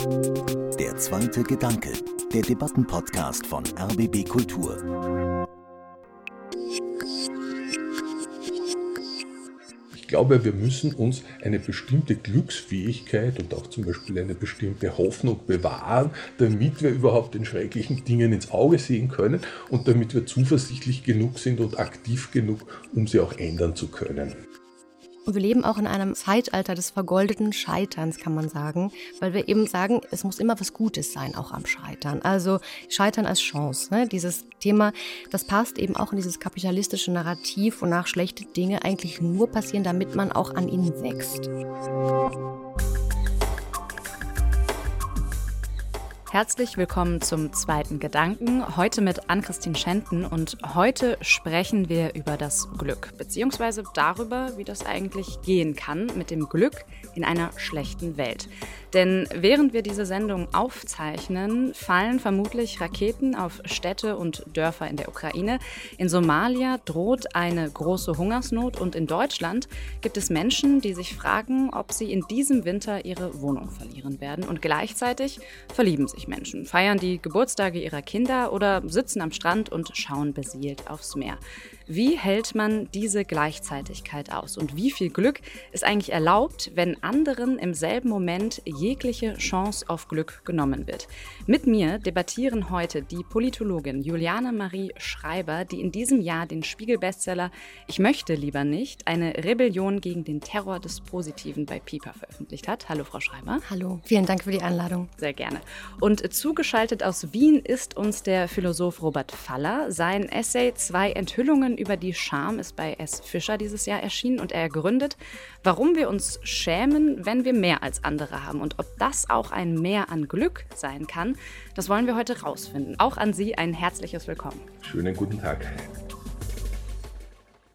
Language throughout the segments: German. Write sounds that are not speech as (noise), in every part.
Der zweite Gedanke, der Debattenpodcast von RBB Kultur. Ich glaube, wir müssen uns eine bestimmte Glücksfähigkeit und auch zum Beispiel eine bestimmte Hoffnung bewahren, damit wir überhaupt den schrecklichen Dingen ins Auge sehen können und damit wir zuversichtlich genug sind und aktiv genug, um sie auch ändern zu können. Und wir leben auch in einem Zeitalter des vergoldeten Scheiterns, kann man sagen, weil wir eben sagen, es muss immer was Gutes sein, auch am Scheitern. Also Scheitern als Chance. Ne? Dieses Thema, das passt eben auch in dieses kapitalistische Narrativ, wonach schlechte Dinge eigentlich nur passieren, damit man auch an ihnen wächst. Herzlich willkommen zum zweiten Gedanken. Heute mit Ann-Christine Schenten und heute sprechen wir über das Glück, beziehungsweise darüber, wie das eigentlich gehen kann mit dem Glück in einer schlechten Welt. Denn während wir diese Sendung aufzeichnen, fallen vermutlich Raketen auf Städte und Dörfer in der Ukraine. In Somalia droht eine große Hungersnot und in Deutschland gibt es Menschen, die sich fragen, ob sie in diesem Winter ihre Wohnung verlieren werden. Und gleichzeitig verlieben sich Menschen, feiern die Geburtstage ihrer Kinder oder sitzen am Strand und schauen beseelt aufs Meer. Wie hält man diese Gleichzeitigkeit aus? Und wie viel Glück ist eigentlich erlaubt, wenn anderen im selben Moment jegliche Chance auf Glück genommen wird? Mit mir debattieren heute die Politologin Juliane Marie Schreiber, die in diesem Jahr den Spiegel-Bestseller Ich möchte lieber nicht, eine Rebellion gegen den Terror des Positiven bei Piper veröffentlicht hat. Hallo, Frau Schreiber. Hallo, vielen Dank für die Einladung. Sehr gerne. Und zugeschaltet aus Wien ist uns der Philosoph Robert Faller. Sein Essay Zwei Enthüllungen über die Scham ist bei S. Fischer dieses Jahr erschienen und er gründet, warum wir uns schämen, wenn wir mehr als andere haben und ob das auch ein Mehr an Glück sein kann, das wollen wir heute rausfinden. Auch an Sie ein herzliches Willkommen. Schönen guten Tag.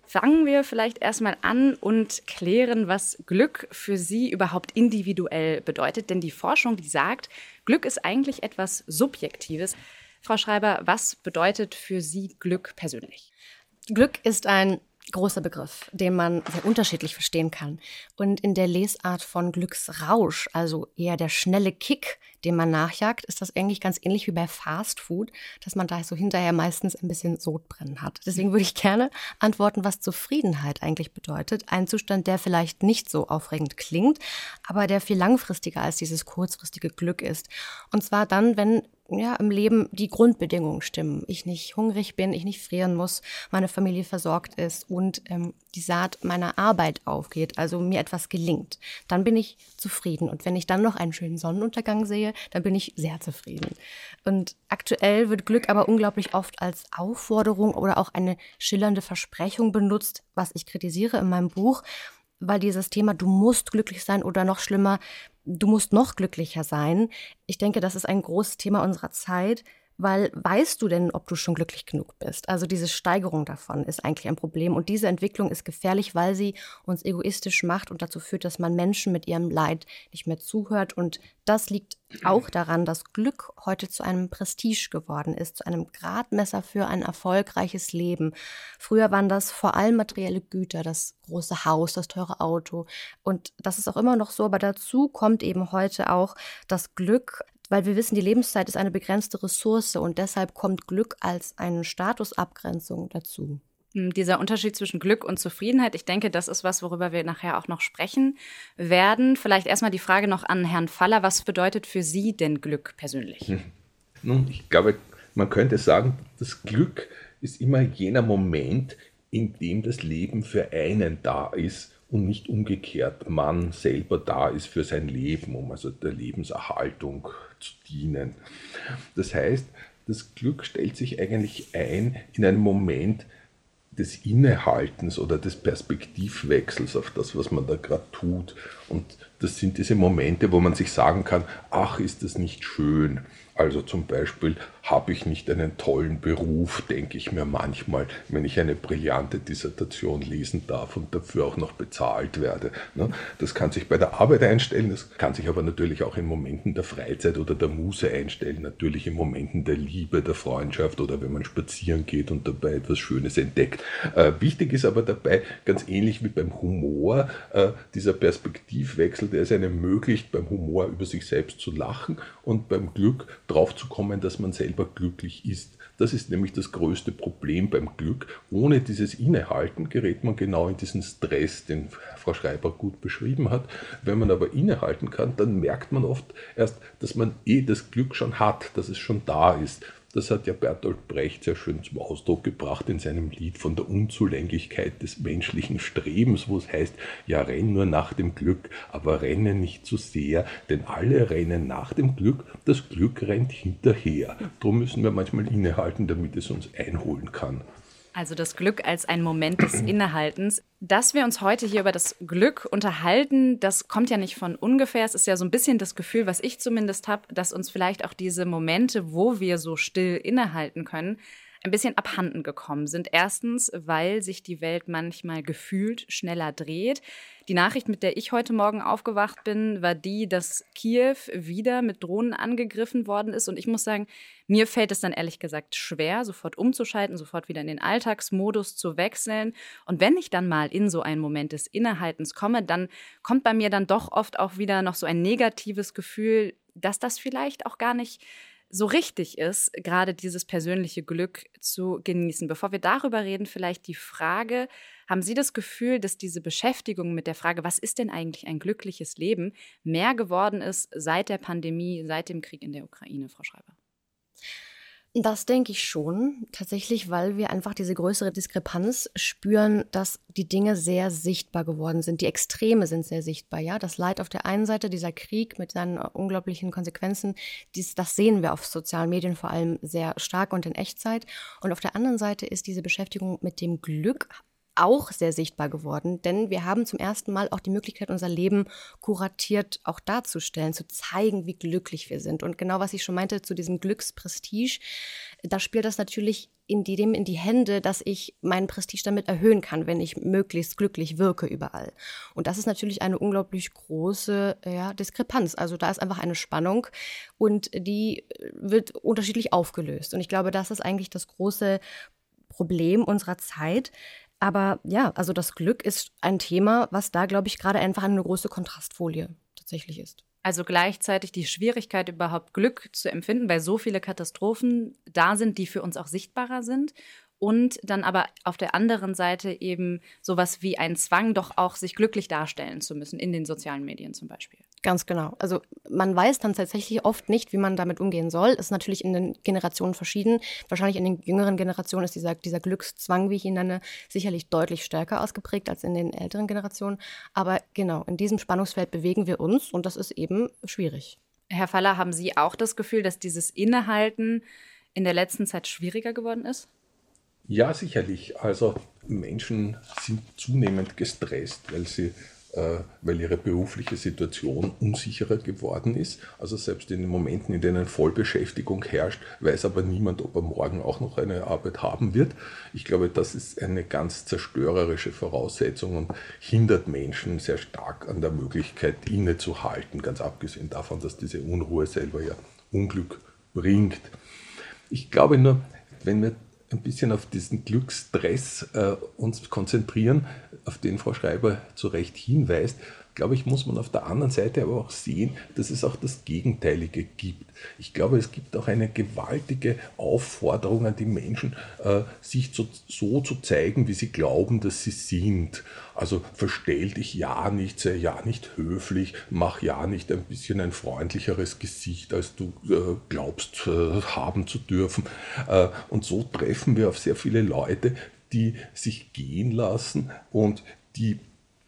Fangen wir vielleicht erstmal an und klären, was Glück für Sie überhaupt individuell bedeutet. Denn die Forschung, die sagt, Glück ist eigentlich etwas Subjektives. Frau Schreiber, was bedeutet für Sie Glück persönlich? Glück ist ein großer Begriff, den man sehr unterschiedlich verstehen kann. Und in der Lesart von Glücksrausch, also eher der schnelle Kick, dem man nachjagt, ist das eigentlich ganz ähnlich wie bei Fast Food, dass man da so hinterher meistens ein bisschen Sodbrennen hat. Deswegen würde ich gerne antworten, was Zufriedenheit eigentlich bedeutet. Ein Zustand, der vielleicht nicht so aufregend klingt, aber der viel langfristiger als dieses kurzfristige Glück ist. Und zwar dann, wenn ja, im Leben die Grundbedingungen stimmen. Ich nicht hungrig bin, ich nicht frieren muss, meine Familie versorgt ist und ähm, die Saat meiner Arbeit aufgeht, also mir etwas gelingt. Dann bin ich zufrieden. Und wenn ich dann noch einen schönen Sonnenuntergang sehe, dann bin ich sehr zufrieden. Und aktuell wird Glück aber unglaublich oft als Aufforderung oder auch eine schillernde Versprechung benutzt, was ich kritisiere in meinem Buch weil dieses Thema, du musst glücklich sein oder noch schlimmer, du musst noch glücklicher sein. Ich denke, das ist ein großes Thema unserer Zeit, weil weißt du denn, ob du schon glücklich genug bist? Also diese Steigerung davon ist eigentlich ein Problem und diese Entwicklung ist gefährlich, weil sie uns egoistisch macht und dazu führt, dass man Menschen mit ihrem Leid nicht mehr zuhört und das liegt auch daran, dass Glück heute zu einem Prestige geworden ist, zu einem Gradmesser für ein erfolgreiches Leben. Früher waren das vor allem materielle Güter, das große Haus, das teure Auto und das ist auch immer noch so, aber dazu kommt eben heute auch das Glück weil wir wissen, die Lebenszeit ist eine begrenzte Ressource und deshalb kommt Glück als eine Statusabgrenzung dazu. Hm, dieser Unterschied zwischen Glück und Zufriedenheit, ich denke, das ist was, worüber wir nachher auch noch sprechen werden. Vielleicht erstmal die Frage noch an Herrn Faller, was bedeutet für Sie denn Glück persönlich? Hm. Nun, ich glaube, man könnte sagen, das Glück ist immer jener Moment, in dem das Leben für einen da ist und nicht umgekehrt man selber da ist für sein Leben, um also der Lebenserhaltung zu dienen. Das heißt, das Glück stellt sich eigentlich ein in einem Moment des Innehaltens oder des Perspektivwechsels auf das, was man da gerade tut. Und das sind diese Momente, wo man sich sagen kann, ach, ist das nicht schön. Also zum Beispiel, habe ich nicht einen tollen Beruf, denke ich mir manchmal, wenn ich eine brillante Dissertation lesen darf und dafür auch noch bezahlt werde. Ne? Das kann sich bei der Arbeit einstellen, das kann sich aber natürlich auch in Momenten der Freizeit oder der Muße einstellen, natürlich in Momenten der Liebe, der Freundschaft oder wenn man spazieren geht und dabei etwas Schönes entdeckt. Äh, wichtig ist aber dabei, ganz ähnlich wie beim Humor, äh, dieser Perspektivwechsel der es einem ermöglicht, beim Humor über sich selbst zu lachen und beim Glück drauf zu kommen, dass man selber glücklich ist. Das ist nämlich das größte Problem beim Glück. Ohne dieses Innehalten gerät man genau in diesen Stress, den Frau Schreiber gut beschrieben hat. Wenn man aber innehalten kann, dann merkt man oft erst, dass man eh das Glück schon hat, dass es schon da ist. Das hat ja Bertolt Brecht sehr schön zum Ausdruck gebracht in seinem Lied von der Unzulänglichkeit des menschlichen Strebens, wo es heißt, ja, renn nur nach dem Glück, aber renne nicht zu sehr, denn alle rennen nach dem Glück, das Glück rennt hinterher. Darum müssen wir manchmal innehalten, damit es uns einholen kann. Also das Glück als ein Moment des (clears throat) Innehaltens. Dass wir uns heute hier über das Glück unterhalten, das kommt ja nicht von ungefähr. Es ist ja so ein bisschen das Gefühl, was ich zumindest habe, dass uns vielleicht auch diese Momente, wo wir so still innehalten können, ein bisschen abhanden gekommen sind. Erstens, weil sich die Welt manchmal gefühlt schneller dreht. Die Nachricht, mit der ich heute Morgen aufgewacht bin, war die, dass Kiew wieder mit Drohnen angegriffen worden ist. Und ich muss sagen, mir fällt es dann ehrlich gesagt schwer, sofort umzuschalten, sofort wieder in den Alltagsmodus zu wechseln. Und wenn ich dann mal in so einen Moment des Innehaltens komme, dann kommt bei mir dann doch oft auch wieder noch so ein negatives Gefühl, dass das vielleicht auch gar nicht so richtig ist, gerade dieses persönliche Glück zu genießen. Bevor wir darüber reden, vielleicht die Frage, haben Sie das Gefühl, dass diese Beschäftigung mit der Frage, was ist denn eigentlich ein glückliches Leben, mehr geworden ist seit der Pandemie, seit dem Krieg in der Ukraine, Frau Schreiber? Das denke ich schon, tatsächlich, weil wir einfach diese größere Diskrepanz spüren, dass die Dinge sehr sichtbar geworden sind. Die Extreme sind sehr sichtbar, ja. Das Leid auf der einen Seite, dieser Krieg mit seinen unglaublichen Konsequenzen, dies, das sehen wir auf sozialen Medien vor allem sehr stark und in Echtzeit. Und auf der anderen Seite ist diese Beschäftigung mit dem Glück auch sehr sichtbar geworden, denn wir haben zum ersten Mal auch die Möglichkeit, unser Leben kuratiert auch darzustellen, zu zeigen, wie glücklich wir sind. Und genau was ich schon meinte zu diesem Glücksprestige, da spielt das natürlich in die, dem in die Hände, dass ich meinen Prestige damit erhöhen kann, wenn ich möglichst glücklich wirke überall. Und das ist natürlich eine unglaublich große ja, Diskrepanz. Also da ist einfach eine Spannung und die wird unterschiedlich aufgelöst. Und ich glaube, das ist eigentlich das große Problem unserer Zeit, aber ja, also das Glück ist ein Thema, was da, glaube ich, gerade einfach eine große Kontrastfolie tatsächlich ist. Also gleichzeitig die Schwierigkeit, überhaupt Glück zu empfinden, weil so viele Katastrophen da sind, die für uns auch sichtbarer sind und dann aber auf der anderen Seite eben sowas wie ein Zwang, doch auch sich glücklich darstellen zu müssen, in den sozialen Medien zum Beispiel. Ganz genau. Also man weiß dann tatsächlich oft nicht, wie man damit umgehen soll. Ist natürlich in den Generationen verschieden. Wahrscheinlich in den jüngeren Generationen ist dieser, dieser Glückszwang, wie ich ihn nenne, sicherlich deutlich stärker ausgeprägt als in den älteren Generationen. Aber genau, in diesem Spannungsfeld bewegen wir uns und das ist eben schwierig. Herr Faller, haben Sie auch das Gefühl, dass dieses Innehalten in der letzten Zeit schwieriger geworden ist? Ja, sicherlich. Also Menschen sind zunehmend gestresst, weil sie weil ihre berufliche Situation unsicherer geworden ist. Also selbst in den Momenten, in denen Vollbeschäftigung herrscht, weiß aber niemand, ob er morgen auch noch eine Arbeit haben wird. Ich glaube, das ist eine ganz zerstörerische Voraussetzung und hindert Menschen sehr stark an der Möglichkeit, innezuhalten, ganz abgesehen davon, dass diese Unruhe selber ja Unglück bringt. Ich glaube nur, wenn wir ein bisschen auf diesen Glücksstress äh, uns konzentrieren, auf den Frau Schreiber zu Recht hinweist, glaube ich, muss man auf der anderen Seite aber auch sehen, dass es auch das Gegenteilige gibt. Ich glaube, es gibt auch eine gewaltige Aufforderung an die Menschen, äh, sich so, so zu zeigen, wie sie glauben, dass sie sind. Also verstell dich ja nicht, sei ja nicht höflich, mach ja nicht ein bisschen ein freundlicheres Gesicht, als du äh, glaubst äh, haben zu dürfen. Äh, und so treffen wir auf sehr viele Leute, die sich gehen lassen und die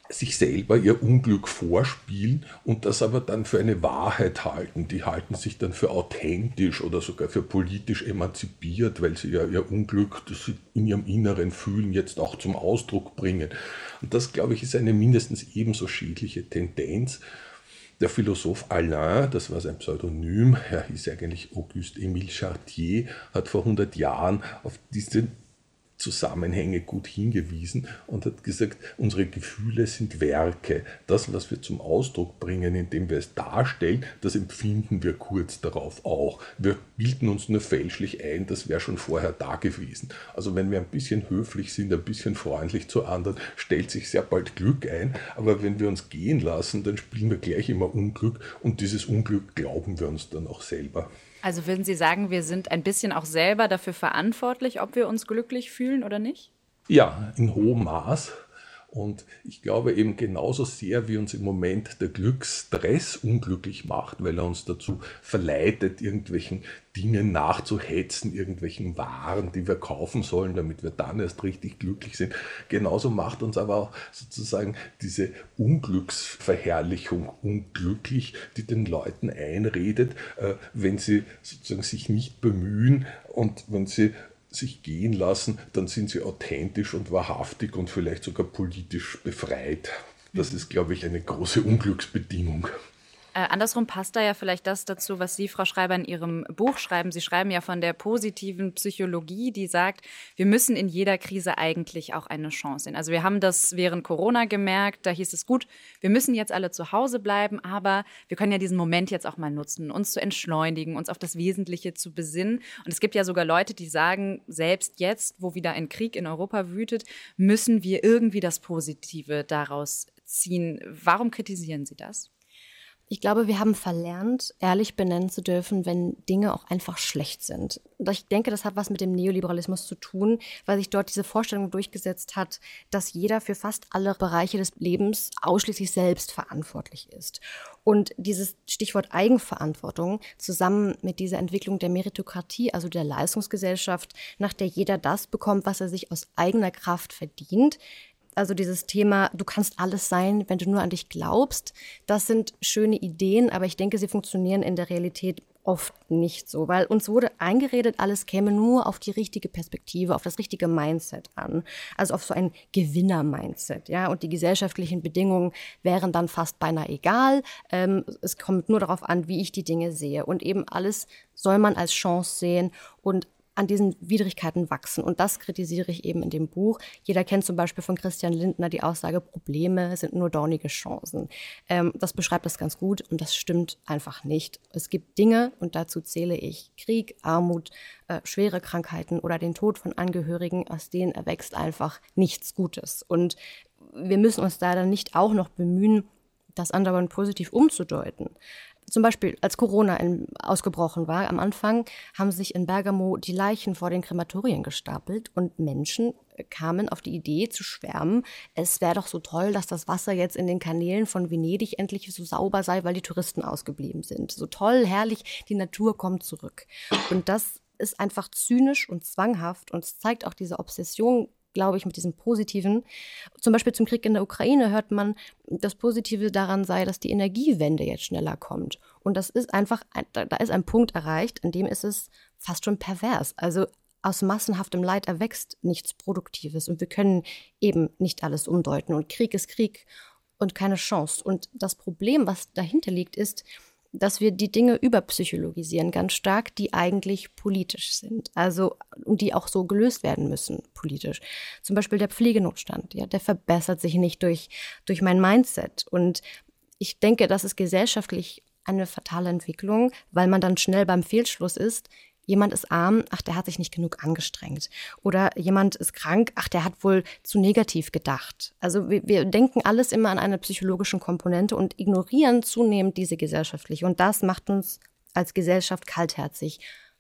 sich selber ihr Unglück vorspielen und das aber dann für eine Wahrheit halten. Die halten sich dann für authentisch oder sogar für politisch emanzipiert, weil sie ja ihr Unglück, das sie in ihrem Inneren fühlen, jetzt auch zum Ausdruck bringen. Und das, glaube ich, ist eine mindestens ebenso schädliche Tendenz. Der Philosoph Alain, das war sein Pseudonym, er hieß eigentlich Auguste Émile Chartier, hat vor 100 Jahren auf diese Zusammenhänge gut hingewiesen und hat gesagt, unsere Gefühle sind Werke. Das, was wir zum Ausdruck bringen, indem wir es darstellen, das empfinden wir kurz darauf auch. Wir bilden uns nur fälschlich ein, das wäre schon vorher da gewesen. Also wenn wir ein bisschen höflich sind, ein bisschen freundlich zu anderen, stellt sich sehr bald Glück ein. Aber wenn wir uns gehen lassen, dann spielen wir gleich immer Unglück und dieses Unglück glauben wir uns dann auch selber. Also würden Sie sagen, wir sind ein bisschen auch selber dafür verantwortlich, ob wir uns glücklich fühlen oder nicht? Ja, in hohem Maß. Und ich glaube eben genauso sehr, wie uns im Moment der Glücksstress unglücklich macht, weil er uns dazu verleitet, irgendwelchen Dingen nachzuhetzen, irgendwelchen Waren, die wir kaufen sollen, damit wir dann erst richtig glücklich sind. Genauso macht uns aber auch sozusagen diese Unglücksverherrlichung unglücklich, die den Leuten einredet, äh, wenn sie sozusagen sich nicht bemühen und wenn sie sich gehen lassen, dann sind sie authentisch und wahrhaftig und vielleicht sogar politisch befreit. Das ist, glaube ich, eine große Unglücksbedingung. Äh, andersrum passt da ja vielleicht das dazu, was Sie, Frau Schreiber, in Ihrem Buch schreiben. Sie schreiben ja von der positiven Psychologie, die sagt, wir müssen in jeder Krise eigentlich auch eine Chance sehen. Also wir haben das während Corona gemerkt, da hieß es gut, wir müssen jetzt alle zu Hause bleiben, aber wir können ja diesen Moment jetzt auch mal nutzen, uns zu entschleunigen, uns auf das Wesentliche zu besinnen. Und es gibt ja sogar Leute, die sagen, selbst jetzt, wo wieder ein Krieg in Europa wütet, müssen wir irgendwie das Positive daraus ziehen. Warum kritisieren Sie das? Ich glaube, wir haben verlernt, ehrlich benennen zu dürfen, wenn Dinge auch einfach schlecht sind. Und ich denke, das hat was mit dem Neoliberalismus zu tun, weil sich dort diese Vorstellung durchgesetzt hat, dass jeder für fast alle Bereiche des Lebens ausschließlich selbst verantwortlich ist. Und dieses Stichwort Eigenverantwortung zusammen mit dieser Entwicklung der Meritokratie, also der Leistungsgesellschaft, nach der jeder das bekommt, was er sich aus eigener Kraft verdient, also dieses Thema, du kannst alles sein, wenn du nur an dich glaubst, das sind schöne Ideen, aber ich denke, sie funktionieren in der Realität oft nicht so, weil uns wurde eingeredet, alles käme nur auf die richtige Perspektive, auf das richtige Mindset an, also auf so ein Gewinner-Mindset, ja, und die gesellschaftlichen Bedingungen wären dann fast beinahe egal. Ähm, es kommt nur darauf an, wie ich die Dinge sehe und eben alles soll man als Chance sehen und an diesen Widrigkeiten wachsen. Und das kritisiere ich eben in dem Buch. Jeder kennt zum Beispiel von Christian Lindner die Aussage, Probleme sind nur dornige Chancen. Ähm, das beschreibt das ganz gut und das stimmt einfach nicht. Es gibt Dinge, und dazu zähle ich Krieg, Armut, äh, schwere Krankheiten oder den Tod von Angehörigen, aus denen erwächst einfach nichts Gutes. Und wir müssen uns da dann nicht auch noch bemühen, das andauernd positiv umzudeuten zum Beispiel als Corona in, ausgebrochen war, am Anfang haben sich in Bergamo die Leichen vor den Krematorien gestapelt und Menschen kamen auf die Idee zu schwärmen, es wäre doch so toll, dass das Wasser jetzt in den Kanälen von Venedig endlich so sauber sei, weil die Touristen ausgeblieben sind. So toll, herrlich, die Natur kommt zurück. Und das ist einfach zynisch und zwanghaft und es zeigt auch diese Obsession glaube ich, mit diesem Positiven. Zum Beispiel zum Krieg in der Ukraine hört man, das Positive daran sei, dass die Energiewende jetzt schneller kommt. Und das ist einfach, da ist ein Punkt erreicht, an dem ist es fast schon pervers. Also aus massenhaftem Leid erwächst nichts Produktives und wir können eben nicht alles umdeuten. Und Krieg ist Krieg und keine Chance. Und das Problem, was dahinter liegt, ist, dass wir die Dinge überpsychologisieren, ganz stark, die eigentlich politisch sind. Also, und die auch so gelöst werden müssen, politisch. Zum Beispiel der Pflegenotstand, ja, der verbessert sich nicht durch, durch mein Mindset. Und ich denke, das ist gesellschaftlich eine fatale Entwicklung, weil man dann schnell beim Fehlschluss ist, jemand ist arm, ach, der hat sich nicht genug angestrengt. Oder jemand ist krank, ach, der hat wohl zu negativ gedacht. Also wir, wir denken alles immer an eine psychologische Komponente und ignorieren zunehmend diese gesellschaftliche. Und das macht uns als Gesellschaft kaltherzig,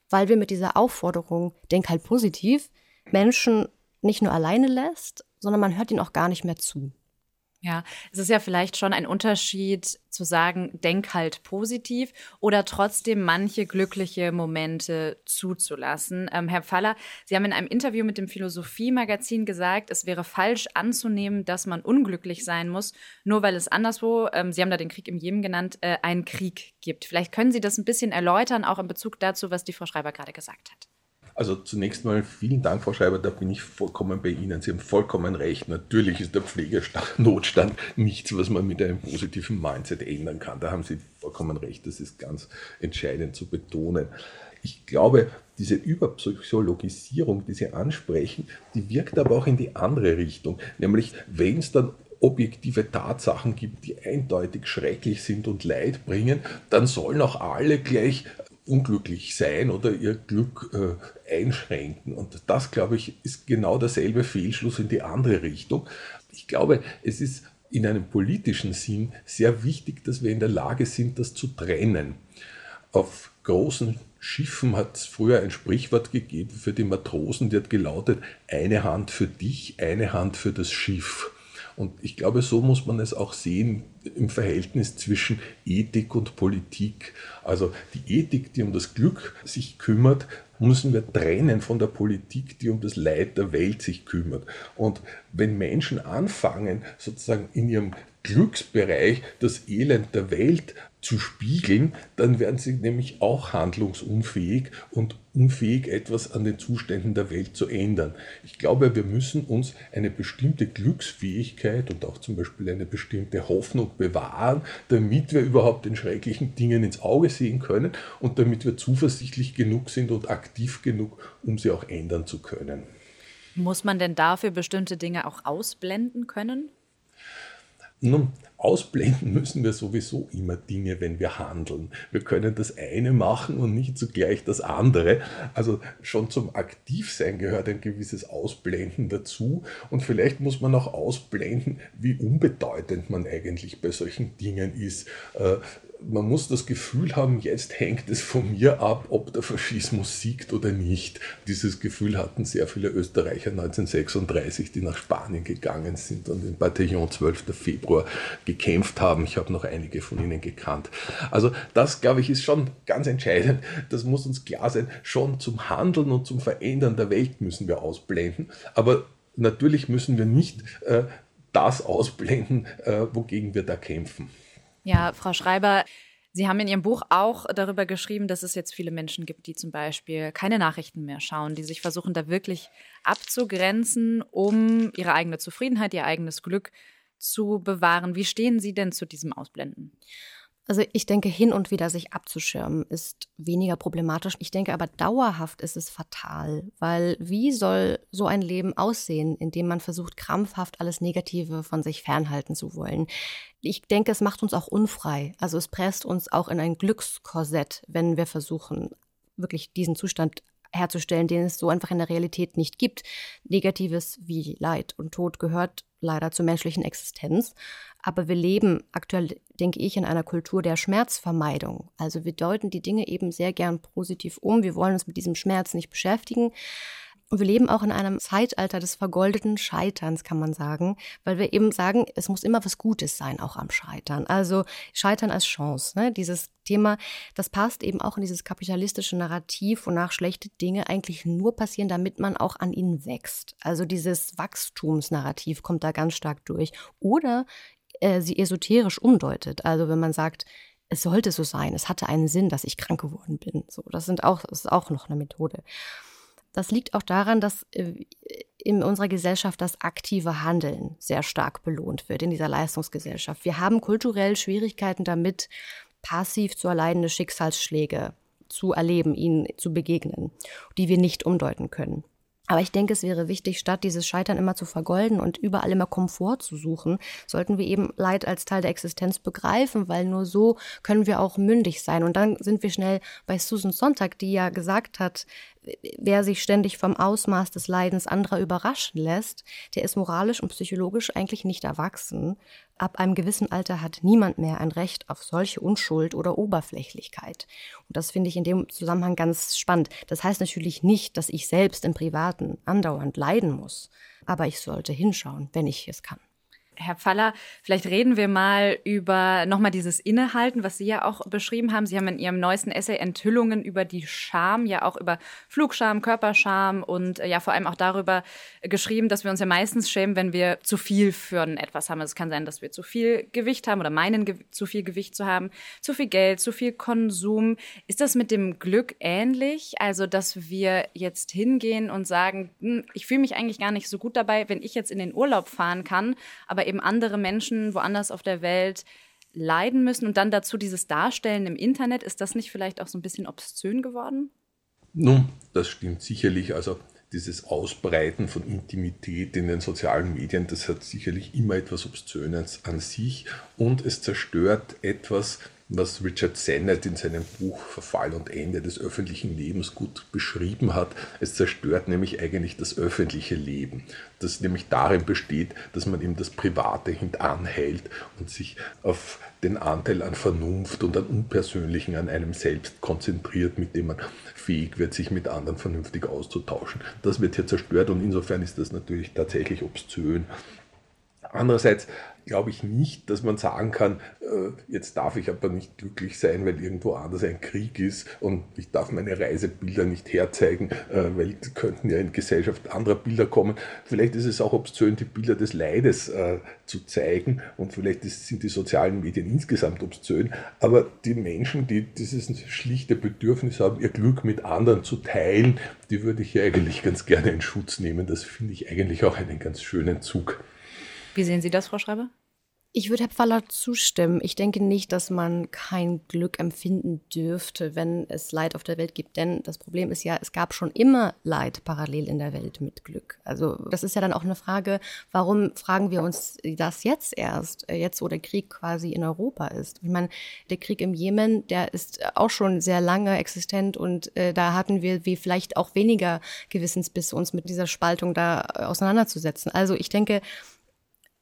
weil wir mit dieser Aufforderung, denk halt positiv, Menschen nicht nur alleine lässt, sondern man hört ihnen auch gar nicht mehr zu. Ja, es ist ja vielleicht schon ein Unterschied zu sagen, denk halt positiv oder trotzdem manche glückliche Momente zuzulassen. Ähm, Herr Pfaller, Sie haben in einem Interview mit dem Philosophie-Magazin gesagt, es wäre falsch anzunehmen, dass man unglücklich sein muss, nur weil es anderswo, ähm, Sie haben da den Krieg im Jemen genannt, äh, einen Krieg gibt. Vielleicht können Sie das ein bisschen erläutern, auch in Bezug dazu, was die Frau Schreiber gerade gesagt hat. Also zunächst mal vielen Dank, Frau Schreiber, da bin ich vollkommen bei Ihnen. Sie haben vollkommen recht. Natürlich ist der Pflegenotstand (laughs) nichts, was man mit einem positiven Mindset ändern kann. Da haben Sie vollkommen recht. Das ist ganz entscheidend zu betonen. Ich glaube, diese Überpsychologisierung, die Sie ansprechen, die wirkt aber auch in die andere Richtung. Nämlich, wenn es dann objektive Tatsachen gibt, die eindeutig schrecklich sind und Leid bringen, dann sollen auch alle gleich unglücklich sein oder ihr Glück äh, einschränken. Und das, glaube ich, ist genau derselbe Fehlschluss in die andere Richtung. Ich glaube, es ist in einem politischen Sinn sehr wichtig, dass wir in der Lage sind, das zu trennen. Auf großen Schiffen hat es früher ein Sprichwort gegeben für die Matrosen, die hat gelautet, eine Hand für dich, eine Hand für das Schiff. Und ich glaube, so muss man es auch sehen im Verhältnis zwischen Ethik und Politik. Also die Ethik, die um das Glück sich kümmert, müssen wir trennen von der Politik, die um das Leid der Welt sich kümmert. Und wenn Menschen anfangen, sozusagen in ihrem Glücksbereich das Elend der Welt zu spiegeln, dann werden sie nämlich auch handlungsunfähig und unfähig, etwas an den Zuständen der Welt zu ändern. Ich glaube, wir müssen uns eine bestimmte Glücksfähigkeit und auch zum Beispiel eine bestimmte Hoffnung bewahren, damit wir überhaupt den schrecklichen Dingen ins Auge sehen können und damit wir zuversichtlich genug sind und aktiv genug, um sie auch ändern zu können. Muss man denn dafür bestimmte Dinge auch ausblenden können? Nun, ausblenden müssen wir sowieso immer Dinge, wenn wir handeln. Wir können das eine machen und nicht zugleich das andere. Also schon zum Aktivsein gehört ein gewisses Ausblenden dazu. Und vielleicht muss man auch ausblenden, wie unbedeutend man eigentlich bei solchen Dingen ist. Äh, man muss das Gefühl haben, jetzt hängt es von mir ab, ob der Faschismus siegt oder nicht. Dieses Gefühl hatten sehr viele Österreicher 1936, die nach Spanien gegangen sind und im Bataillon 12. Februar gekämpft haben. Ich habe noch einige von ihnen gekannt. Also das, glaube ich, ist schon ganz entscheidend. Das muss uns klar sein. Schon zum Handeln und zum Verändern der Welt müssen wir ausblenden. Aber natürlich müssen wir nicht äh, das ausblenden, äh, wogegen wir da kämpfen. Ja, Frau Schreiber, Sie haben in Ihrem Buch auch darüber geschrieben, dass es jetzt viele Menschen gibt, die zum Beispiel keine Nachrichten mehr schauen, die sich versuchen, da wirklich abzugrenzen, um ihre eigene Zufriedenheit, ihr eigenes Glück zu bewahren. Wie stehen Sie denn zu diesem Ausblenden? Also ich denke, hin und wieder sich abzuschirmen ist weniger problematisch. Ich denke aber dauerhaft ist es fatal, weil wie soll so ein Leben aussehen, in dem man versucht, krampfhaft alles Negative von sich fernhalten zu wollen? Ich denke, es macht uns auch unfrei. Also es presst uns auch in ein Glückskorsett, wenn wir versuchen, wirklich diesen Zustand herzustellen, den es so einfach in der Realität nicht gibt. Negatives wie Leid und Tod gehört leider zur menschlichen Existenz. Aber wir leben aktuell, denke ich, in einer Kultur der Schmerzvermeidung. Also wir deuten die Dinge eben sehr gern positiv um. Wir wollen uns mit diesem Schmerz nicht beschäftigen. Wir leben auch in einem Zeitalter des vergoldeten Scheiterns, kann man sagen, weil wir eben sagen, es muss immer was Gutes sein, auch am Scheitern. Also Scheitern als Chance. Ne? Dieses Thema, das passt eben auch in dieses kapitalistische Narrativ, wonach schlechte Dinge eigentlich nur passieren, damit man auch an ihnen wächst. Also dieses Wachstumsnarrativ kommt da ganz stark durch. Oder äh, sie esoterisch umdeutet. Also wenn man sagt, es sollte so sein, es hatte einen Sinn, dass ich krank geworden bin. So, das sind auch, das ist auch noch eine Methode. Das liegt auch daran, dass äh, in unserer Gesellschaft das aktive Handeln sehr stark belohnt wird, in dieser Leistungsgesellschaft. Wir haben kulturell Schwierigkeiten damit, passiv zu erleidende Schicksalsschläge zu erleben, ihnen zu begegnen, die wir nicht umdeuten können. Aber ich denke, es wäre wichtig, statt dieses Scheitern immer zu vergolden und überall immer Komfort zu suchen, sollten wir eben Leid als Teil der Existenz begreifen, weil nur so können wir auch mündig sein. Und dann sind wir schnell bei Susan Sontag, die ja gesagt hat, wer sich ständig vom Ausmaß des Leidens anderer überraschen lässt, der ist moralisch und psychologisch eigentlich nicht erwachsen. Ab einem gewissen Alter hat niemand mehr ein Recht auf solche Unschuld oder Oberflächlichkeit. Und das finde ich in dem Zusammenhang ganz spannend. Das heißt natürlich nicht, dass ich selbst im Privaten andauernd leiden muss, aber ich sollte hinschauen, wenn ich es kann. Herr Pfaller, vielleicht reden wir mal über nochmal dieses Innehalten, was Sie ja auch beschrieben haben. Sie haben in Ihrem neuesten Essay Enthüllungen über die Scham, ja auch über Flugscham, Körperscham und äh, ja vor allem auch darüber geschrieben, dass wir uns ja meistens schämen, wenn wir zu viel für etwas haben. Also es kann sein, dass wir zu viel Gewicht haben oder meinen, zu viel Gewicht zu haben, zu viel Geld, zu viel Konsum. Ist das mit dem Glück ähnlich? Also, dass wir jetzt hingehen und sagen, hm, ich fühle mich eigentlich gar nicht so gut dabei, wenn ich jetzt in den Urlaub fahren kann, aber eben andere Menschen woanders auf der Welt leiden müssen und dann dazu dieses Darstellen im Internet, ist das nicht vielleicht auch so ein bisschen obszön geworden? Nun, das stimmt sicherlich. Also dieses Ausbreiten von Intimität in den sozialen Medien, das hat sicherlich immer etwas Obszönes an sich und es zerstört etwas, was Richard Sennett in seinem Buch Verfall und Ende des öffentlichen Lebens gut beschrieben hat. Es zerstört nämlich eigentlich das öffentliche Leben, das nämlich darin besteht, dass man ihm das Private hintanhält und sich auf den Anteil an Vernunft und an Unpersönlichen an einem selbst konzentriert, mit dem man fähig wird, sich mit anderen vernünftig auszutauschen. Das wird hier zerstört und insofern ist das natürlich tatsächlich obszön. Andererseits glaube ich nicht, dass man sagen kann, äh, jetzt darf ich aber nicht glücklich sein, weil irgendwo anders ein Krieg ist und ich darf meine Reisebilder nicht herzeigen, äh, weil die könnten ja in Gesellschaft anderer Bilder kommen. Vielleicht ist es auch obszön, die Bilder des Leides äh, zu zeigen und vielleicht ist, sind die sozialen Medien insgesamt obszön, aber die Menschen, die dieses schlichte Bedürfnis haben, ihr Glück mit anderen zu teilen, die würde ich ja eigentlich ganz gerne in Schutz nehmen. Das finde ich eigentlich auch einen ganz schönen Zug. Wie sehen Sie das, Frau Schreiber? Ich würde Herr Pfaller zustimmen. Ich denke nicht, dass man kein Glück empfinden dürfte, wenn es Leid auf der Welt gibt. Denn das Problem ist ja, es gab schon immer Leid parallel in der Welt mit Glück. Also das ist ja dann auch eine Frage, warum fragen wir uns das jetzt erst, äh, jetzt wo der Krieg quasi in Europa ist. Ich meine, der Krieg im Jemen, der ist auch schon sehr lange existent und äh, da hatten wir wie vielleicht auch weniger Gewissensbiss, uns mit dieser Spaltung da äh, auseinanderzusetzen. Also ich denke,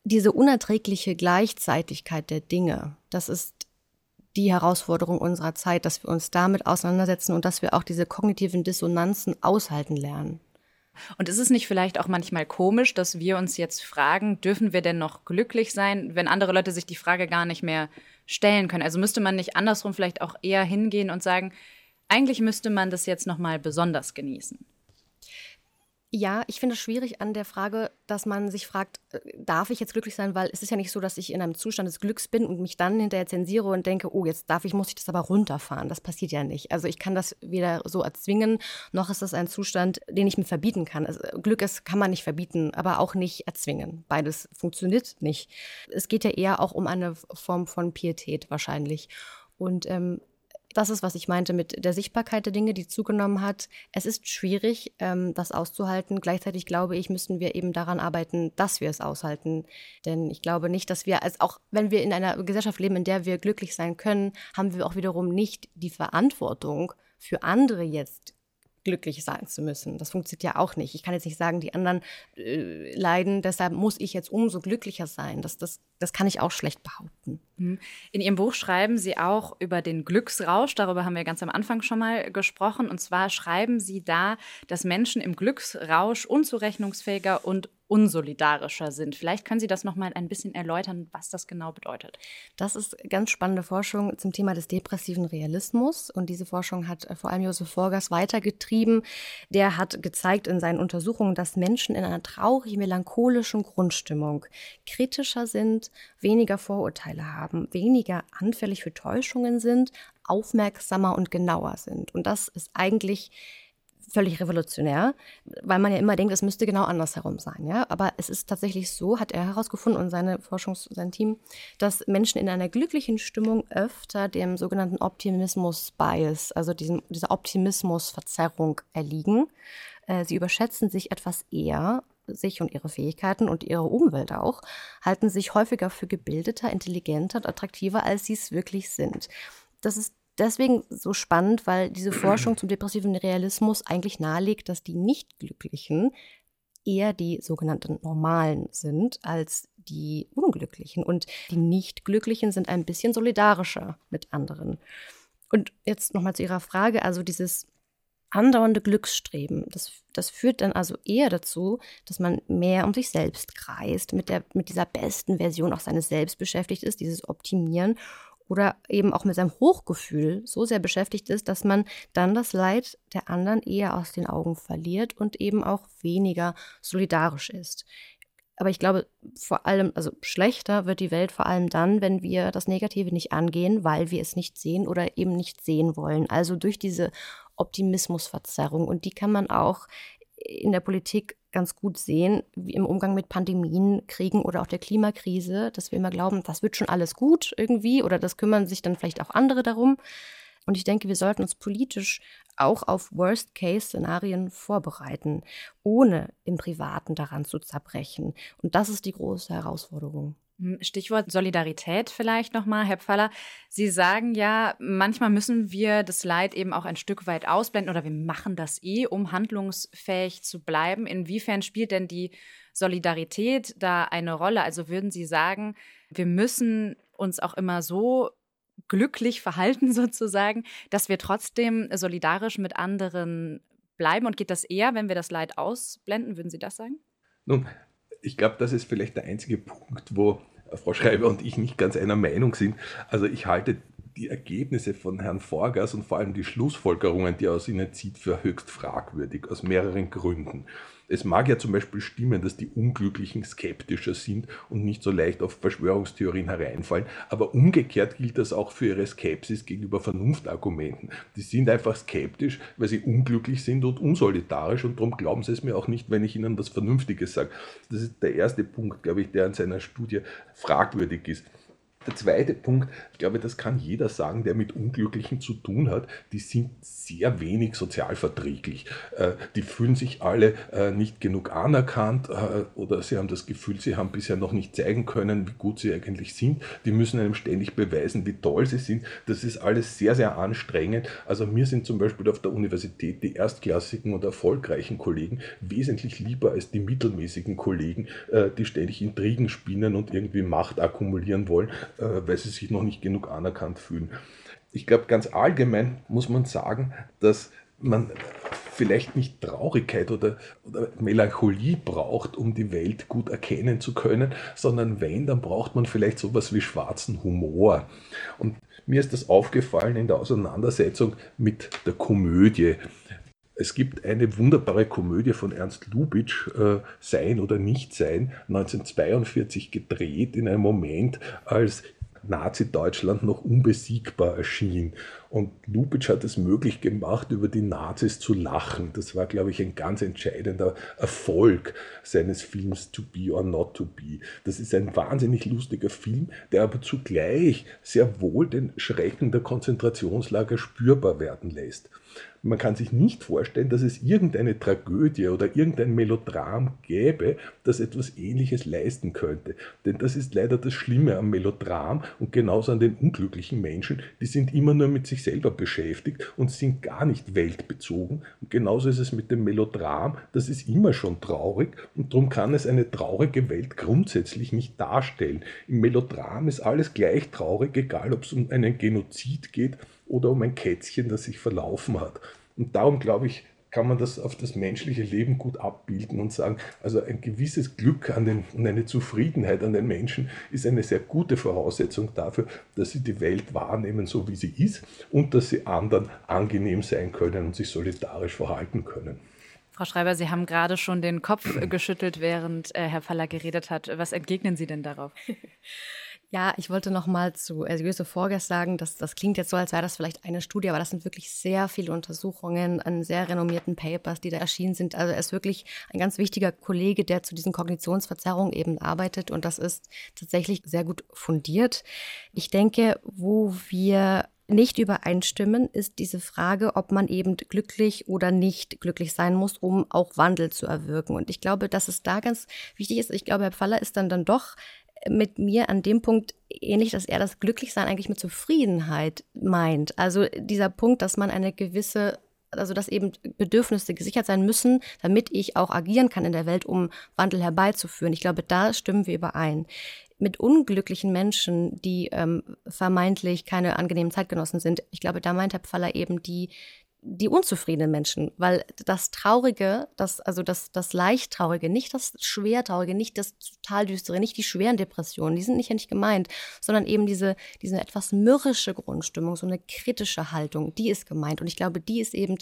diese unerträgliche Gleichzeitigkeit der Dinge, das ist die Herausforderung unserer Zeit, dass wir uns damit auseinandersetzen und dass wir auch diese kognitiven Dissonanzen aushalten lernen. Und ist es nicht vielleicht auch manchmal komisch, dass wir uns jetzt fragen, dürfen wir denn noch glücklich sein, wenn andere Leute sich die Frage gar nicht mehr stellen können? Also müsste man nicht andersrum vielleicht auch eher hingehen und sagen, eigentlich müsste man das jetzt noch mal besonders genießen? Ja, ich finde es schwierig an der Frage, dass man sich fragt, äh, darf ich jetzt glücklich sein? Weil es ist ja nicht so, dass ich in einem Zustand des Glücks bin und mich dann hinterher zensiere und denke, oh, jetzt darf ich, muss ich das aber runterfahren. Das passiert ja nicht. Also ich kann das weder so erzwingen, noch ist das ein Zustand, den ich mir verbieten kann. Also Glück ist, kann man nicht verbieten, aber auch nicht erzwingen. Beides funktioniert nicht. Es geht ja eher auch um eine Form von Pietät wahrscheinlich. Und ähm, das ist, was ich meinte mit der Sichtbarkeit der Dinge, die zugenommen hat. Es ist schwierig, ähm, das auszuhalten. Gleichzeitig glaube ich, müssen wir eben daran arbeiten, dass wir es aushalten. Denn ich glaube nicht, dass wir, als auch wenn wir in einer Gesellschaft leben, in der wir glücklich sein können, haben wir auch wiederum nicht die Verantwortung, für andere jetzt glücklich sein zu müssen. Das funktioniert ja auch nicht. Ich kann jetzt nicht sagen, die anderen äh, leiden, deshalb muss ich jetzt umso glücklicher sein. Das, das, das kann ich auch schlecht behaupten. Mhm. In Ihrem Buch schreiben Sie auch über den Glücksrausch. Darüber haben wir ganz am Anfang schon mal gesprochen. Und zwar schreiben Sie da, dass Menschen im Glücksrausch unzurechnungsfähiger und unsolidarischer sind. Vielleicht können Sie das noch mal ein bisschen erläutern, was das genau bedeutet. Das ist ganz spannende Forschung zum Thema des depressiven Realismus und diese Forschung hat äh, vor allem Josef Forgas weitergetrieben. Der hat gezeigt in seinen Untersuchungen, dass Menschen in einer traurig melancholischen Grundstimmung kritischer sind, weniger Vorurteile haben, weniger anfällig für Täuschungen sind, aufmerksamer und genauer sind. Und das ist eigentlich völlig revolutionär, weil man ja immer denkt, es müsste genau andersherum sein. Ja? Aber es ist tatsächlich so, hat er herausgefunden und seine Forschungs-, sein Team, dass Menschen in einer glücklichen Stimmung öfter dem sogenannten Optimismus-Bias, also diesem, dieser Optimismus-Verzerrung erliegen. Äh, sie überschätzen sich etwas eher sich und ihre Fähigkeiten und ihre Umwelt auch, halten sich häufiger für gebildeter, intelligenter und attraktiver, als sie es wirklich sind. Das ist deswegen so spannend, weil diese Forschung zum depressiven Realismus eigentlich nahelegt, dass die Nichtglücklichen eher die sogenannten Normalen sind als die Unglücklichen. Und die Nichtglücklichen sind ein bisschen solidarischer mit anderen. Und jetzt nochmal zu Ihrer Frage, also dieses andauernde Glücksstreben, das, das führt dann also eher dazu, dass man mehr um sich selbst kreist, mit, der, mit dieser besten Version auch seines Selbst beschäftigt ist, dieses Optimieren oder eben auch mit seinem Hochgefühl so sehr beschäftigt ist, dass man dann das Leid der anderen eher aus den Augen verliert und eben auch weniger solidarisch ist. Aber ich glaube, vor allem, also schlechter wird die Welt vor allem dann, wenn wir das Negative nicht angehen, weil wir es nicht sehen oder eben nicht sehen wollen. Also durch diese Optimismusverzerrung. Und die kann man auch in der Politik ganz gut sehen, wie im Umgang mit Pandemien, Kriegen oder auch der Klimakrise, dass wir immer glauben, das wird schon alles gut irgendwie oder das kümmern sich dann vielleicht auch andere darum. Und ich denke, wir sollten uns politisch auch auf Worst-Case-Szenarien vorbereiten, ohne im Privaten daran zu zerbrechen. Und das ist die große Herausforderung. Hm, Stichwort Solidarität vielleicht nochmal, Herr Pfaller. Sie sagen ja, manchmal müssen wir das Leid eben auch ein Stück weit ausblenden oder wir machen das eh, um handlungsfähig zu bleiben. Inwiefern spielt denn die Solidarität da eine Rolle? Also würden Sie sagen, wir müssen uns auch immer so glücklich (laughs) verhalten sozusagen, dass wir trotzdem solidarisch mit anderen bleiben? Und geht das eher, wenn wir das Leid ausblenden? Würden Sie das sagen? Nun, ich glaube, das ist vielleicht der einzige Punkt, wo Frau Schreiber und ich nicht ganz einer Meinung sind. Also ich halte die Ergebnisse von Herrn Forgas und vor allem die Schlussfolgerungen, die er aus ihnen zieht, für höchst fragwürdig, aus mehreren Gründen. Es mag ja zum Beispiel stimmen, dass die Unglücklichen skeptischer sind und nicht so leicht auf Verschwörungstheorien hereinfallen, aber umgekehrt gilt das auch für ihre Skepsis gegenüber Vernunftargumenten. Die sind einfach skeptisch, weil sie unglücklich sind und unsolidarisch und darum glauben sie es mir auch nicht, wenn ich ihnen das Vernünftige sage. Das ist der erste Punkt, glaube ich, der in seiner Studie fragwürdig ist. Der zweite Punkt, ich glaube, das kann jeder sagen, der mit Unglücklichen zu tun hat, die sind sehr wenig sozialverträglich. Äh, die fühlen sich alle äh, nicht genug anerkannt äh, oder sie haben das Gefühl, sie haben bisher noch nicht zeigen können, wie gut sie eigentlich sind. Die müssen einem ständig beweisen, wie toll sie sind. Das ist alles sehr, sehr anstrengend. Also mir sind zum Beispiel auf der Universität die erstklassigen und erfolgreichen Kollegen wesentlich lieber als die mittelmäßigen Kollegen, die ständig Intrigen spinnen und irgendwie Macht akkumulieren wollen weil sie sich noch nicht genug anerkannt fühlen. Ich glaube, ganz allgemein muss man sagen, dass man vielleicht nicht Traurigkeit oder, oder, Melancholie braucht, um die Welt gut erkennen zu können, sondern wenn, dann braucht man vielleicht sowas wie schwarzen Humor. Und mir ist das aufgefallen in der Auseinandersetzung mit der Komödie. Es gibt eine wunderbare Komödie von Ernst Lubitsch, äh, Sein oder Nicht-Sein, 1942 gedreht in einem Moment, als Nazi-Deutschland noch unbesiegbar erschien. Und Lubitsch hat es möglich gemacht, über die Nazis zu lachen. Das war, glaube ich, ein ganz entscheidender Erfolg seines Films To Be or Not to Be. Das ist ein wahnsinnig lustiger Film, der aber zugleich sehr wohl den Schrecken der Konzentrationslager spürbar werden lässt. Man kann sich nicht vorstellen, dass es irgendeine Tragödie oder irgendein Melodram gäbe, das etwas Ähnliches leisten könnte. Denn das ist leider das Schlimme am Melodram und genauso an den unglücklichen Menschen. Die sind immer nur mit sich selber beschäftigt und sind gar nicht weltbezogen. Und genauso ist es mit dem Melodram. Das ist immer schon traurig und darum kann es eine traurige Welt grundsätzlich nicht darstellen. Im Melodram ist alles gleich traurig, egal ob es um einen Genozid geht oder um ein Kätzchen, das sich verlaufen hat. Und darum glaube ich, kann man das auf das menschliche Leben gut abbilden und sagen, also ein gewisses Glück an den, und eine Zufriedenheit an den Menschen ist eine sehr gute Voraussetzung dafür, dass sie die Welt wahrnehmen, so wie sie ist und dass sie anderen angenehm sein können und sich solidarisch verhalten können. Frau Schreiber, Sie haben gerade schon den Kopf (clears throat) geschüttelt, während äh, Herr Faller geredet hat. Was entgegnen Sie denn darauf? (laughs) Ja, ich wollte noch mal zu Erlöse Vorgäst sagen, dass das klingt jetzt so, als wäre das vielleicht eine Studie, aber das sind wirklich sehr viele Untersuchungen an sehr renommierten Papers, die da erschienen sind. Also er ist wirklich ein ganz wichtiger Kollege, der zu diesen Kognitionsverzerrungen eben arbeitet und das ist tatsächlich sehr gut fundiert. Ich denke, wo wir nicht übereinstimmen, ist diese Frage, ob man eben glücklich oder nicht glücklich sein muss, um auch Wandel zu erwirken. Und ich glaube, dass es da ganz wichtig ist. Ich glaube, Herr Pfaller ist dann dann doch mit mir an dem Punkt ähnlich, dass er das Glücklichsein eigentlich mit Zufriedenheit meint. Also dieser Punkt, dass man eine gewisse also dass eben Bedürfnisse gesichert sein müssen, damit ich auch agieren kann in der Welt, um Wandel herbeizuführen. Ich glaube, da stimmen wir überein. Mit unglücklichen Menschen, die ähm, vermeintlich keine angenehmen Zeitgenossen sind, ich glaube, da meint Herr Pfaller eben die, die unzufriedenen Menschen, weil das Traurige, das, also das, das leicht Traurige, nicht das schwer Traurige, nicht das total Düstere, nicht die schweren Depressionen, die sind nicht ja nicht gemeint, sondern eben diese, diese etwas mürrische Grundstimmung, so eine kritische Haltung, die ist gemeint. Und ich glaube, die ist eben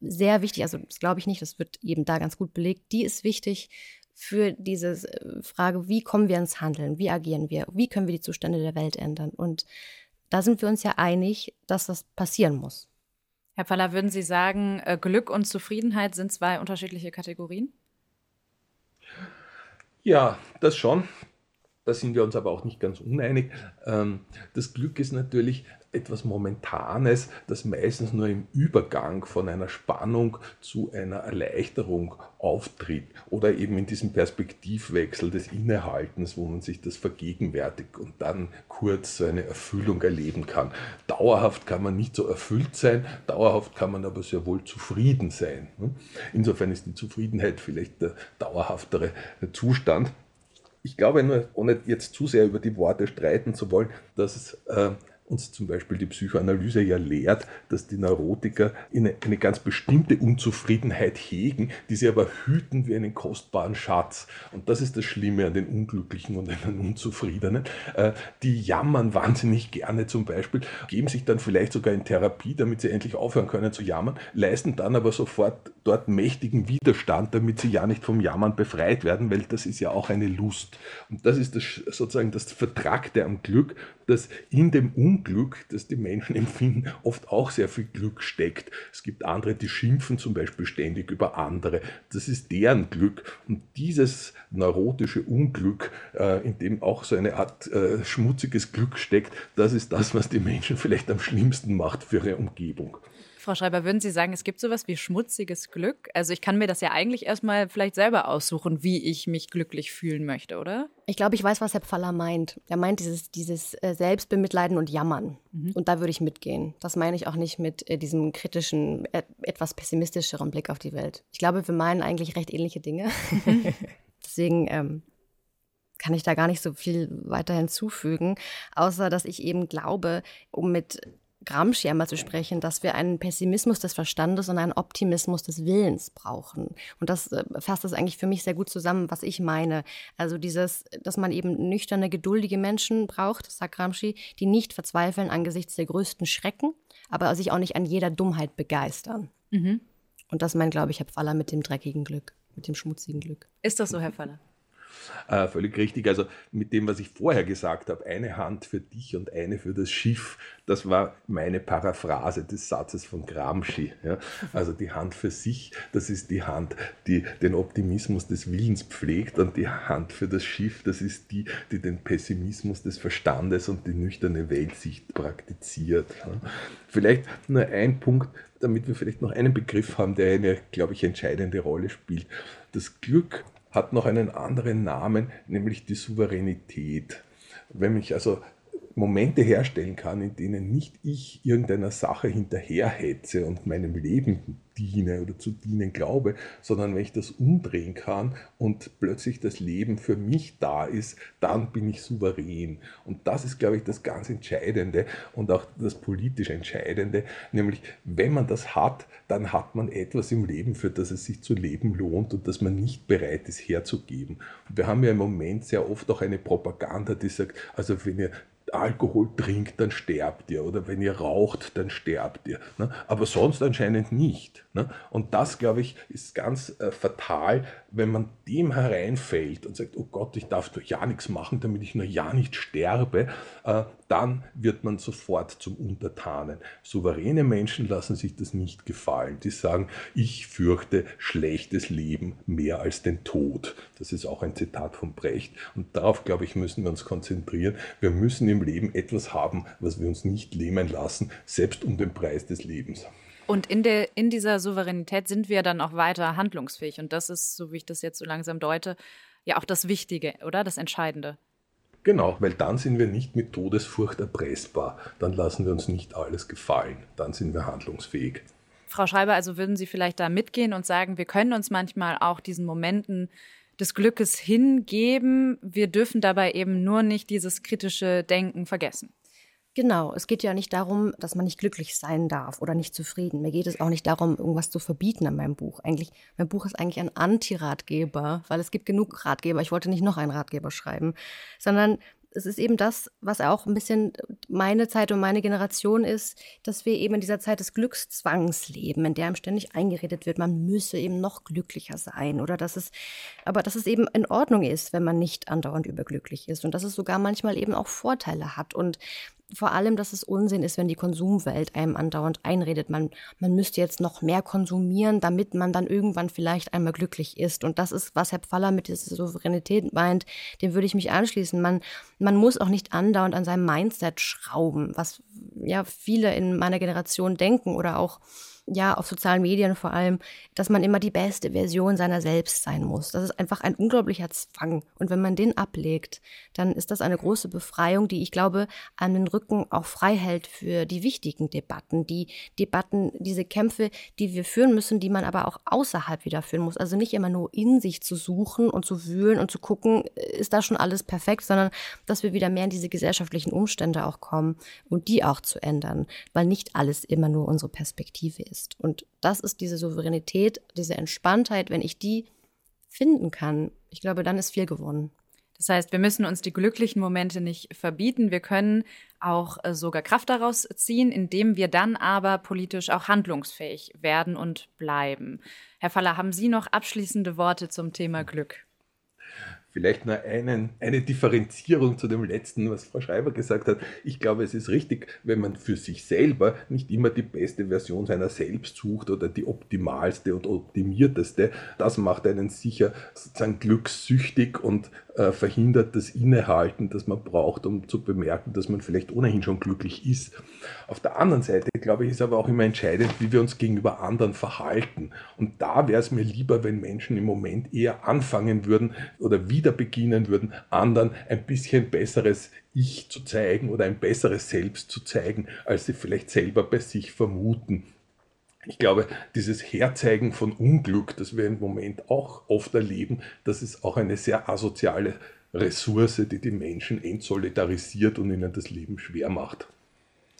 sehr wichtig, also das glaube ich nicht, das wird eben da ganz gut belegt, die ist wichtig für diese äh, Frage, wie kommen wir ins Handeln, wie agieren wir, wie können wir die Zustände der Welt ändern. Und da sind wir uns ja einig, dass das passieren muss. Herr Pfaller, würden Sie sagen, äh, Glück und Zufriedenheit sind zwei unterschiedliche Kategorien? Ja, das schon. Da sind wir uns aber auch nicht ganz uneinig. Ähm, das Glück ist natürlich etwas Momentanes, das meistens nur im Übergang von einer Spannung zu einer Erleichterung auftritt oder eben in diesem Perspektivwechsel des Innehaltens, wo man sich das vergegenwärtigt und dann kurz so eine Erfüllung erleben kann. Dauerhaft kann man nicht so erfüllt sein, dauerhaft kann man aber sehr wohl zufrieden sein. Insofern ist die Zufriedenheit vielleicht der dauerhaftere Zustand ich glaube nur, ohne jetzt zu sehr über die Worte streiten zu wollen, dass äh, uns zum Beispiel die Psychoanalyse ja lehrt, dass die Neurotiker eine, ganz bestimmte Unzufriedenheit hegen, die sie aber hüten wie einen kostbaren Schatz. Und das ist das Schlimme an den Unglücklichen und an den Unzufriedenen. Äh, die jammern wahnsinnig gerne zum Beispiel, geben sich dann vielleicht sogar in Therapie, damit sie endlich aufhören können zu jammern, leisten dann aber sofort dort mächtigen Widerstand, damit sie ja nicht vom Jammern befreit werden, weil das ist ja auch eine Lust. Und das ist das, sozusagen das Vertragte am Glück, dass in dem Unglück, das die Menschen (laughs) empfinden, oft auch sehr viel Glück steckt. Es gibt andere, die schimpfen zum Beispiel ständig über andere. Das ist deren Glück. Und dieses neurotische Unglück, äh, in dem auch so eine Art äh, schmutziges Glück steckt, das ist das, was die Menschen vielleicht am schlimmsten macht für ihre Umgebung. Frau Schreiber, würden Sie sagen, es gibt sowas wie schmutziges Glück? Also ich kann mir das ja eigentlich erstmal vielleicht selber aussuchen, wie ich mich glücklich fühlen möchte, oder? Ich glaube, ich weiß, was Herr Pfaller meint. Er meint dieses, dieses äh, Selbstbemitleiden und Jammern. Mhm. Und da würde ich mitgehen. Das meine ich auch nicht mit äh, diesem kritischen, äh, etwas pessimistischeren Blick auf die Welt. Ich glaube, wir meinen eigentlich recht ähnliche Dinge. (laughs) Deswegen ähm, kann ich da gar nicht so viel weiter hinzufügen, außer dass ich eben glaube, um mit Gramsci einmal zu sprechen, dass wir einen Pessimismus des Verstandes und einen Optimismus des Willens brauchen. Und das äh, fasst das eigentlich für mich sehr gut zusammen, was ich meine. Also dieses, dass man eben nüchterne, geduldige Menschen braucht, sagt Gramsci, die nicht verzweifeln angesichts der größten Schrecken, aber sich auch nicht an jeder Dummheit begeistern. Mhm. Und das meint, glaube ich, Herr Pfaller mit dem dreckigen Glück, mit dem schmutzigen Glück. Ist das so, Herr Pfaller? Äh, völlig richtig. Also mit dem, was ich vorher gesagt habe, eine Hand für dich und eine für das Schiff, das war meine Paraphrase des Satzes von Gramsci. Ja? Also die Hand für sich, das ist die Hand, die den Optimismus des Willens pflegt und die Hand für das Schiff, das ist die, die den Pessimismus des Verstandes und die nüchterne Weltsicht praktiziert. Ja? Vielleicht nur ein Punkt, damit wir vielleicht noch einen Begriff haben, der eine, glaube ich, entscheidende Rolle spielt. Das Glück hat noch einen anderen Namen, nämlich die Souveränität. Wenn ich also Momente herstellen kann, in denen nicht ich irgendeiner Sache hinterherhetze und meinem Leben diene oder zu dienen glaube, sondern wenn ich das umdrehen kann und plötzlich das Leben für mich da ist, dann bin ich souverän. Und das ist, glaube ich, das ganz Entscheidende und auch das politisch Entscheidende, nämlich wenn man das hat, dann hat man etwas im Leben, für das es sich zu leben lohnt und das man nicht bereit ist herzugeben. Und wir haben ja im Moment sehr oft auch eine Propaganda, die sagt, also wenn ihr Alkohol trinkt, dann sterbt ihr. Oder wenn ihr raucht, dann sterbt ihr. Ne? Aber sonst anscheinend nicht. Ne? Und das, glaube ich, ist ganz äh, fatal, wenn man dem hereinfällt und sagt, oh Gott, ich darf doch ja nichts machen, damit ich nur ja nicht sterbe, äh, dann wird man sofort zum Untertanen. Souveräne Menschen lassen sich das nicht gefallen. Die sagen, ich fürchte schlechtes Leben mehr als den Tod. Das ist auch ein Zitat von Brecht. Und darauf, glaube ich, müssen wir uns konzentrieren. Wir müssen im Leben etwas haben, was wir uns nicht lähmen lassen, selbst um den Preis des Lebens. Und in, der, in dieser Souveränität sind wir dann auch weiter handlungsfähig. Und das ist, so wie ich das jetzt so langsam deute, ja auch das Wichtige, oder? Das Entscheidende. Genau, weil dann sind wir nicht mit Todesfurcht erpressbar. Dann lassen wir uns nicht alles gefallen. Dann sind wir handlungsfähig. Frau Schreiber, also würden Sie vielleicht da mitgehen und sagen, wir können uns manchmal auch diesen Momenten des Glückes hingeben. Wir dürfen dabei eben nur nicht dieses kritische Denken vergessen. Genau, es geht ja nicht darum, dass man nicht glücklich sein darf oder nicht zufrieden. Mir geht es auch nicht darum, irgendwas zu verbieten an meinem Buch. Eigentlich, mein Buch ist eigentlich ein Anti-Ratgeber, weil es gibt genug Ratgeber. Ich wollte nicht noch einen Ratgeber schreiben, sondern es ist eben das, was auch ein bisschen meine Zeit und meine Generation ist, dass wir eben in dieser Zeit des Glückszwangs leben, in der einem ständig eingeredet wird, man müsse eben noch glücklicher sein oder dass es, aber dass es eben in Ordnung ist, wenn man nicht andauernd überglücklich ist und dass es sogar manchmal eben auch Vorteile hat und vor allem, dass es Unsinn ist, wenn die Konsumwelt einem andauernd einredet, man, man müsste jetzt noch mehr konsumieren, damit man dann irgendwann vielleicht einmal glücklich ist. Und das ist, was Herr Pfaller mit dieser Souveränität meint, dem würde ich mich anschließen. Man, man muss auch nicht andauernd an seinem Mindset schrauben, was ja viele in meiner Generation denken oder auch ja, auf sozialen Medien vor allem, dass man immer die beste Version seiner selbst sein muss. Das ist einfach ein unglaublicher Zwang. Und wenn man den ablegt, dann ist das eine große Befreiung, die ich glaube, an den Rücken auch frei hält für die wichtigen Debatten, die Debatten, diese Kämpfe, die wir führen müssen, die man aber auch außerhalb wieder führen muss. Also nicht immer nur in sich zu suchen und zu wühlen und zu gucken, ist da schon alles perfekt, sondern dass wir wieder mehr in diese gesellschaftlichen Umstände auch kommen und die auch zu ändern, weil nicht alles immer nur unsere Perspektive ist ist. Und das ist diese Souveränität, diese Entspanntheit, wenn ich die finden kann, ich glaube, dann ist viel gewonnen. Das heißt, wir müssen uns die glücklichen Momente nicht verbieten. Wir können auch äh, sogar Kraft daraus ziehen, indem wir dann aber politisch auch handlungsfähig werden und bleiben. Herr Faller, haben Sie noch abschließende Worte zum Thema Glück? Vielleicht nur einen, eine Differenzierung zu dem letzten, was Frau Schreiber gesagt hat. Ich glaube, es ist richtig, wenn man für sich selber nicht immer die beste Version seiner selbst sucht oder die optimalste und optimierteste. Das macht einen sicher sozusagen glückssüchtig und äh, verhindert das Innehalten, das man braucht, um zu bemerken, dass man vielleicht ohnehin schon glücklich ist. Auf der anderen Seite, glaube ich, ist aber auch immer entscheidend, wie wir uns gegenüber anderen verhalten. Und da wäre es mir lieber, wenn Menschen im Moment eher anfangen würden oder wieder beginnen würden, anderen ein bisschen besseres Ich zu zeigen oder ein besseres Selbst zu zeigen, als sie vielleicht selber bei sich vermuten. Ich glaube, dieses Herzeigen von Unglück, das wir im Moment auch oft erleben, das ist auch eine sehr asoziale Ressource, die die Menschen entsolidarisiert und ihnen das Leben schwer macht.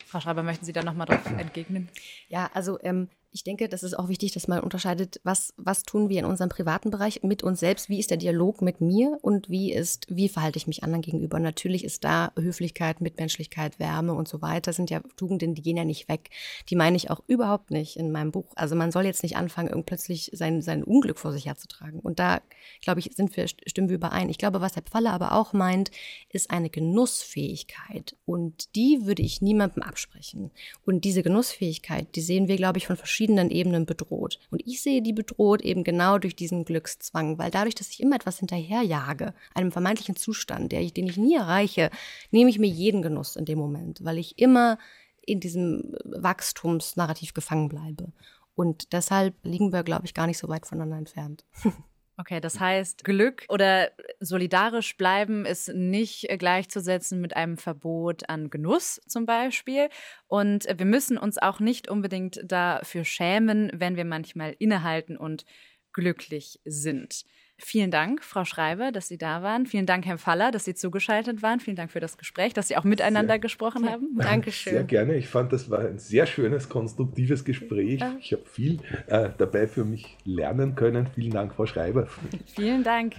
Frau Schreiber, möchten Sie da nochmal drauf (clears throat) entgegnen? Ja, also ähm, ich denke, das ist auch wichtig, dass man unterscheidet, was, was tun wir in unserem privaten Bereich mit uns selbst, wie ist der Dialog mit mir und wie ist, wie verhalte ich mich anderen gegenüber. Natürlich ist da Höflichkeit, Mitmenschlichkeit, Wärme und so weiter, sind ja Tugenden, die gehen ja nicht weg. Die meine ich auch überhaupt nicht in meinem Buch. Also man soll jetzt nicht anfangen, plötzlich sein, sein Unglück vor sich herzutragen. Und da, glaube ich, sind wir, stimmen wir überein. Ich glaube, was Herr Pfaller aber auch meint, ist eine Genussfähigkeit. Und die würde ich niemandem absprechen. Und diese Genussfähigkeit, die sehen wir, glaube ich, von verschiedenen verschiedenen Ebenen bedroht. Und ich sehe die bedroht eben genau durch diesen Glückszwang, weil dadurch, dass ich immer etwas hinterherjage, einem vermeintlichen Zustand, der ich, den ich nie erreiche, nehme ich mir jeden Genuss in dem Moment, weil ich immer in diesem Wachstumsnarrativ gefangen bleibe. Und deshalb liegen wir, glaube ich, gar nicht so weit voneinander entfernt. (laughs) Okay, das heißt, Glück oder solidarisch bleiben ist nicht gleichzusetzen mit einem Verbot an Genuss zum Beispiel. Und wir müssen uns auch nicht unbedingt dafür schämen, wenn wir manchmal innehalten und glücklich sind. Vielen Dank, Frau Schreiber, dass Sie da waren. Vielen Dank, Herr Faller, dass Sie zugeschaltet waren. Vielen Dank für das Gespräch, dass Sie auch miteinander sehr, gesprochen haben. (laughs) Dankeschön. Sehr gerne. Ich fand, das war ein sehr schönes, konstruktives Gespräch. Ich habe viel äh, dabei für mich lernen können. Vielen Dank, Frau Schreiber. (laughs) Vielen Dank.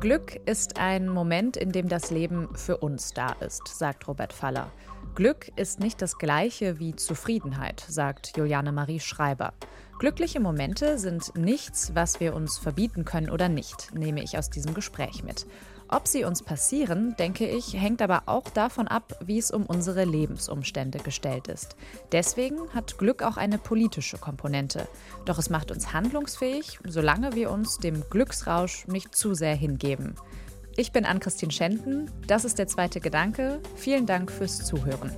Glück ist ein Moment, in dem das Leben für uns da ist, sagt Robert Faller. Glück ist nicht das gleiche wie Zufriedenheit, sagt Juliane Marie Schreiber. Glückliche Momente sind nichts, was wir uns verbieten können oder nicht, nehme ich aus diesem Gespräch mit. Ob sie uns passieren, denke ich, hängt aber auch davon ab, wie es um unsere Lebensumstände gestellt ist. Deswegen hat Glück auch eine politische Komponente. Doch es macht uns handlungsfähig, solange wir uns dem Glücksrausch nicht zu sehr hingeben. Ich bin Ann-Christine Schenten, das ist der zweite Gedanke. Vielen Dank fürs Zuhören.